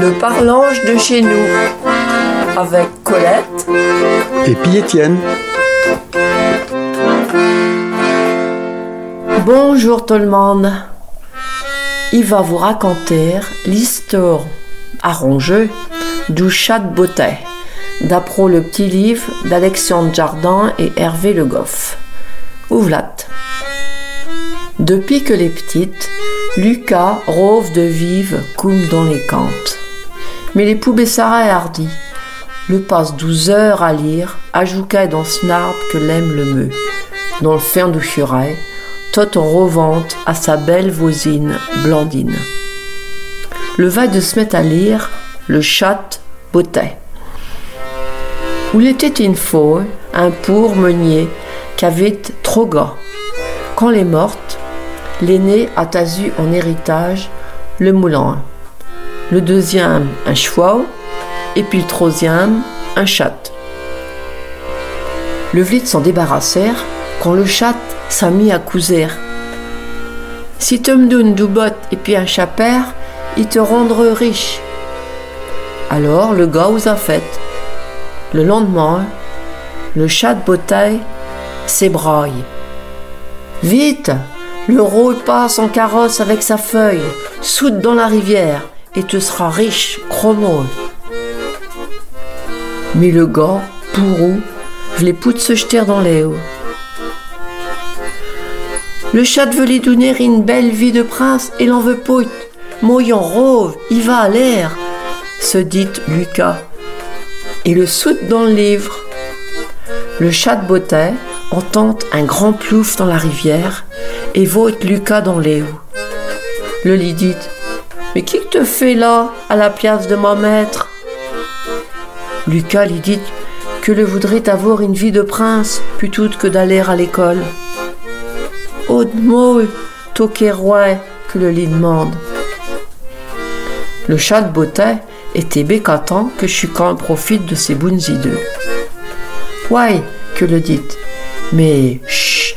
Le parlange de chez nous avec Colette et puis Étienne. Bonjour tout le monde. Il va vous raconter l'histoire arrangée du chat de beauté, d'après le petit livre d'Alexandre Jardin et Hervé Le Goff. Ouvlat. Depuis que les petites, Lucas rôve de vive comme dans les cantes. Mais les poubelles Sarah et Hardy le passe douze heures à lire, ajouta dans son arbre que l'aime le meu, dans le fin du furet, tout en revente à sa belle voisine Blandine. Le va de se mettre à lire, le chat bottait. Où il était une fois un pour meunier qui avait trop gars. Quand elle est morte, l'aîné a tasu en héritage le moulin, le deuxième un cheval, et puis le troisième un chat. Le vlit s'en débarrassèrent quand le chat s'est mis à couser. Si tu me donnes du bot et puis un chaper, il te rendra riche. Alors le gars vous a fait. Le lendemain, le chat de bouteille s'ébraille. Vite, le rôle passe en carrosse avec sa feuille, soude dans la rivière, et tu seras riche, crois-moi. Mais le gars, pourrou, les poutres se jeter dans les hauts. Le chat veut lui donner une belle vie de prince et l'en veut pas. Moyen rove, il va à l'air, se dit Lucas, et le saute dans le livre. Le chat de beauté entend un grand plouf dans la rivière et vote Lucas dans l'éau. Le lit dit Mais qui te fait là, à la place de mon maître? Lucas lui dit que le voudrait avoir une vie de prince plutôt que d'aller à l'école. Mot, toqué roi, que le lit demande. Le chat de beauté était bécatant que Chucan profite de ses bonnes idées. Ouais, que le dit. Mais chut,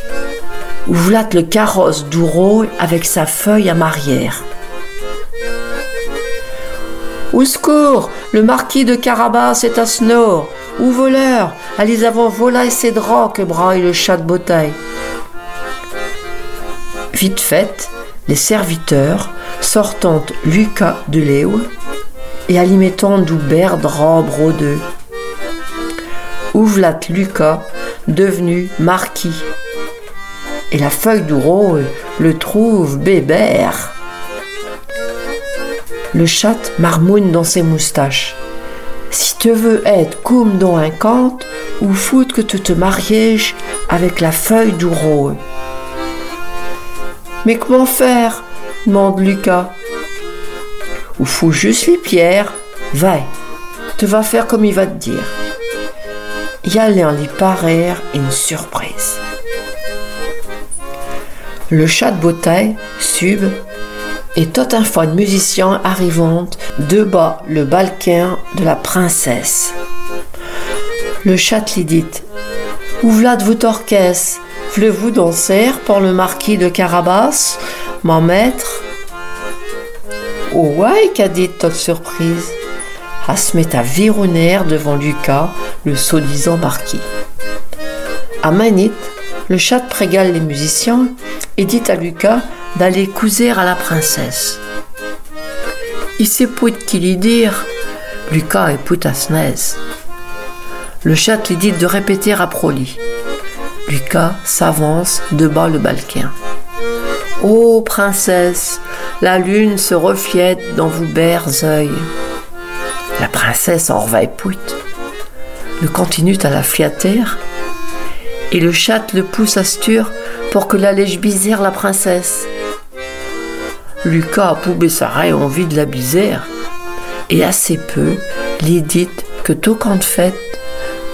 ouvlate le carrosse d'Ouro avec sa feuille à marière. Au secours, le marquis de Carabas est à Snore. Ou voleur, allez avant volaille ses draps que braille le chat de beauté. Vite fait, les serviteurs, sortant Lucas de Léo, et alimentant d'oubert drap brodeux. Ouvlat Lucas, devenu marquis. Et la feuille du le trouve bébert. Le chat marmouine dans ses moustaches. Si tu veux être comme dans un conte, ou fout que tu te marièges avec la feuille du. Mais comment faire demande Lucas. Ou faut juste les pierres. Va, tu vas faire comme il va te dire. Y aller en parer une surprise. Le chat de beauté, sub, et de musicien arrivant de bas le balcon de la princesse. Le chat lui dit Où de vous orchestre Voulez-vous danser pour le marquis de Carabas, mon maître Oh ouais, qu'a dit toute surprise. À à vironner devant Lucas, le soi-disant marquis. À Manit, le chat prégale les musiciens et dit à Lucas d'aller couser à la princesse. Il sait pas qui lui dire. Lucas est put à Le chat lui dit de répéter à Proli. Lucas s'avance de bas le balcon. Ô princesse, la lune se refiette dans vos berts yeux. La princesse en revaille pout. Le continue à la flatter et le chat le pousse à stur pour que la lèche la princesse. Lucas a poubé sa raille envie de la bisère et assez peu lui dit que tout quand fait,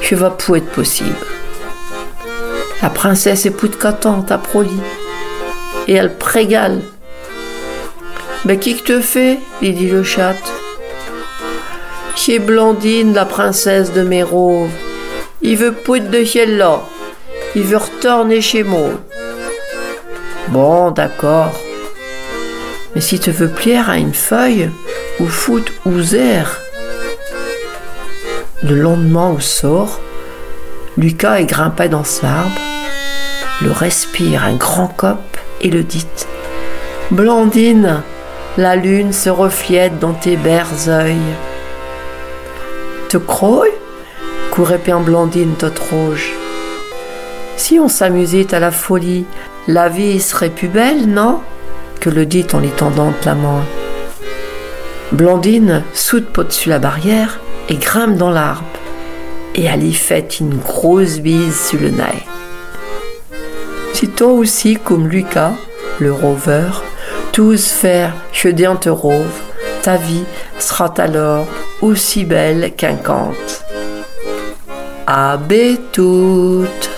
que va pour être possible. La princesse est de catante à Proli. Et elle prégale. Mais qui que te fait lui dit le chat. Qui est Blandine, la princesse de Mérove. Il veut poudre de ciel là. Il veut retourner chez moi. Bon, d'accord. Mais si tu veux plier à une feuille, ou foot ou zère. Le lendemain au sort, Lucas est grimpé dans son arbre, le respire un grand cop et le dit Blandine, la lune se reflète dans tes berts yeux. Te crois courait bien Blandine toute rouge. Si on s'amusait à la folie, la vie serait plus belle, non? Que le dit en lui tendant la main. Blandine saute au-dessus la barrière et grimpe dans l'arbre. Et elle y fait une grosse bise sur le nez. Si toi aussi, comme Lucas, le rover, tous faire je te rove, ta vie sera alors aussi belle qu'un conte. À toutes